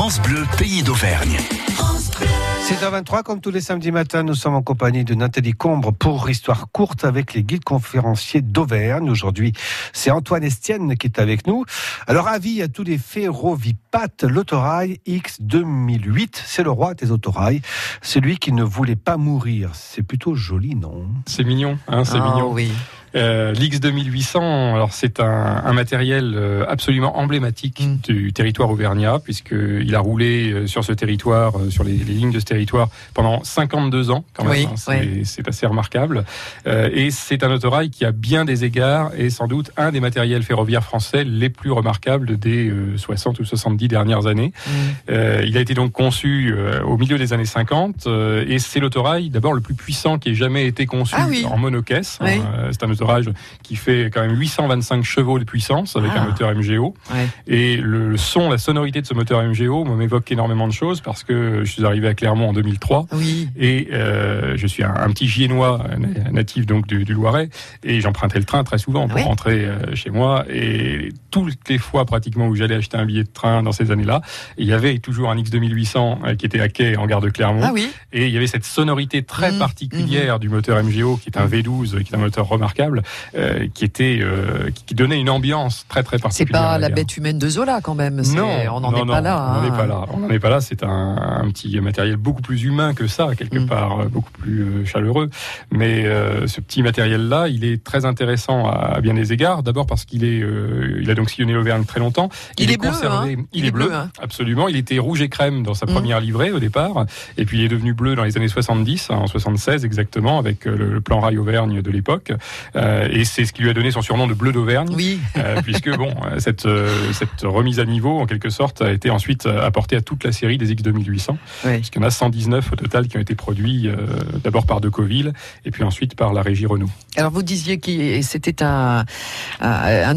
France Bleu, pays d'Auvergne. C'est à 23 comme tous les samedis matins, nous sommes en compagnie de Nathalie Combre pour Histoire courte avec les guides conférenciers d'Auvergne. Aujourd'hui, c'est Antoine Estienne qui est avec nous. Alors, avis à tous les ferrovipates, l'autorail X 2008, c'est le roi des autorails, celui qui ne voulait pas mourir. C'est plutôt joli, non? C'est mignon, hein, c'est Ah mignon. oui. Euh, L'X 2800, alors c'est un, un matériel euh, absolument emblématique Mm. du territoire auvergnat, puisqu'il a roulé euh, sur ce territoire, sur les, les lignes de ce territoire, pendant 52 ans, quand même. Oui, hein. c'est oui. assez remarquable. Euh, et c'est un autorail qui a bien des égards et sans doute un des matériels ferroviaires français les plus remarquables des euh, 60 ou 70 dernières années. Mm. Euh, il a été donc conçu au milieu des années 50 euh, et c'est l'autorail d'abord le plus puissant qui ait jamais été conçu Ah oui. en monocaisse. Oui. hein. Euh, c'est un qui fait quand même 825 chevaux de puissance avec Ah. un moteur MGO. Ouais. Et le son, la sonorité de ce moteur MGO m'évoque énormément de choses parce que je suis arrivé à Clermont en 2003 Oui. et euh, je suis un, un petit giennois natif donc du, du Loiret et j'empruntais le train très souvent pour Oui. rentrer euh, chez moi et toutes les fois pratiquement où j'allais acheter un billet de train dans ces années-là, il y avait toujours un X 2800 euh, qui était à quai en gare de Clermont Ah oui. et il y avait cette sonorité très Mhm. particulière du moteur MGO qui est un V12 qui est un moteur remarquable euh, qui était euh, qui, donnait une ambiance très très C'est particulière. pas à la bête humaine de Zola quand même. c'est- Non, on n'en non, est pas là. On n'en hein. est pas là. On n'en est pas là. C'est un, un petit matériel beaucoup plus humain que ça, quelque Mm. part, euh, beaucoup plus chaleureux. Mais ce petit matériel-là, il est très intéressant à, à bien des égards. D'abord parce qu'il est, il a donc sillonné l'Auvergne très longtemps. Il est bleu, hein. Il, est bleu, hein. absolument. Il était rouge et crème dans sa Mm. première livrée au départ, et puis il est devenu bleu dans les années 70, hein, en 76 exactement, avec le plan rail Auvergne de l'époque. Euh, et c'est ce qui lui a donné son surnom de bleu d'Auvergne. Oui. Euh, puisque bon, euh, cette, cette remise à niveau, en quelque sorte, a été ensuite apportée à toute la série des X 2800, oui. puisqu'il y en a 119 au total qui ont été produits d'abord par Decoville et puis ensuite par la régie Renault. Alors vous disiez que c'était un,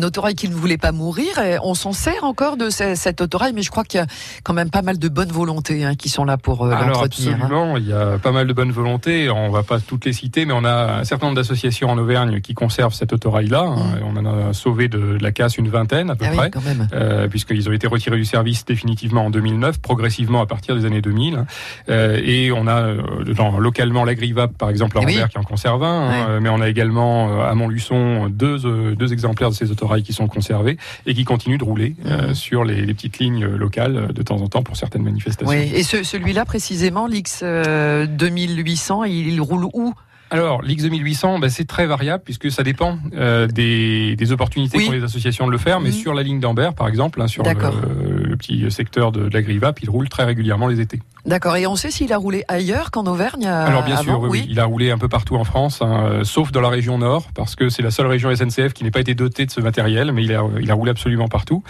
autorail qui ne voulait pas mourir. Et on s'en sert encore de ce- cet autorail, mais je crois qu'il y a quand même pas mal de bonnes volontés hein, qui sont là pour euh, Alors l'entretenir. hein. absolument, il y a pas mal de bonnes volontés. On va pas toutes les citer, mais on a un certain nombre d'associations en Auvergne qui conservent cet autorail-là. hein. On en a sauvé de, de la casse une vingtaine à peu Mm. Ah près. oui, quand même. euh, puisqu'ils ont été retirés du service définitivement en 2009, progressivement à partir des années 2000. Euh, et on a euh, dans, localement l'Agrivap, par exemple, à Eh oui. Qui en conserve un, hein, mais on a également à Montluçon deux, deux exemplaires de ces autorails qui sont conservés et qui continuent de rouler euh, Mhm. sur les, les petites lignes locales de temps en temps pour certaines manifestations. Oui. Et ce- celui-là précisément, l'X euh, 2800, il, il roule où? Alors, l'X 2800, bah, c'est très variable puisque ça dépend euh, des, des opportunités Oui. qu'ont les associations de le faire. Mais Mhm. sur la ligne d'Ambert, par exemple, hein, sur le, le petit secteur de, de l'Agrivap, il roule très régulièrement les étés. D'accord. Et on sait s'il a roulé ailleurs qu'en Auvergne euh, Alors bien sûr, oui, oui. il a roulé un peu partout en France, hein, euh, sauf dans la région Nord, parce que c'est la seule région SNCF qui n'est pas été dotée de ce matériel, mais il a, il a roulé absolument partout.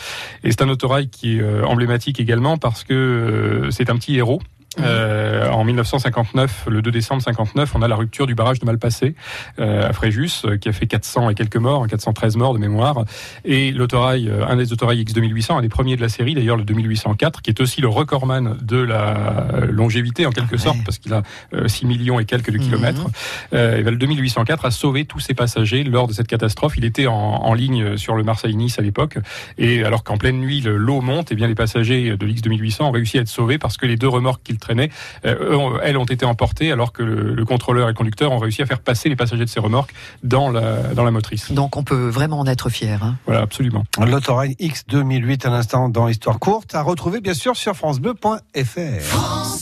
Et c'est un autorail qui est euh, emblématique également parce que euh, c'est un petit héros. Euh, en 1959, le 2 décembre 59, on a la rupture du barrage de Malpassé euh, à Fréjus, euh, qui a fait 400 et quelques morts, 413 morts de mémoire. Et l'autorail, euh, un des autorails X 2800, un des premiers de la série, d'ailleurs le 2804, qui est aussi le recordman de la longévité en quelque Ah sorte, ouais. parce qu'il a euh, 6 millions et quelques de Mhm. kilomètres. Euh, et ben, le 2804 a sauvé tous ses passagers lors de cette catastrophe. Il était en, en ligne sur le Marseille-Nice à l'époque, et alors qu'en pleine nuit le- l'eau monte, et bien les passagers de l'X 2800 ont réussi à être sauvés parce que les deux remorques qu'ils traînaient, euh, eux elles ont été emportées, alors que le, le contrôleur et le conducteur ont réussi à faire passer les passagers de ces remorques dans la dans la motrice. Donc on peut vraiment en être fier. hein. Voilà, absolument. L'autorail X 2008 à l'instant dans l'histoire courte, à retrouver bien sûr sur francebleu.fr.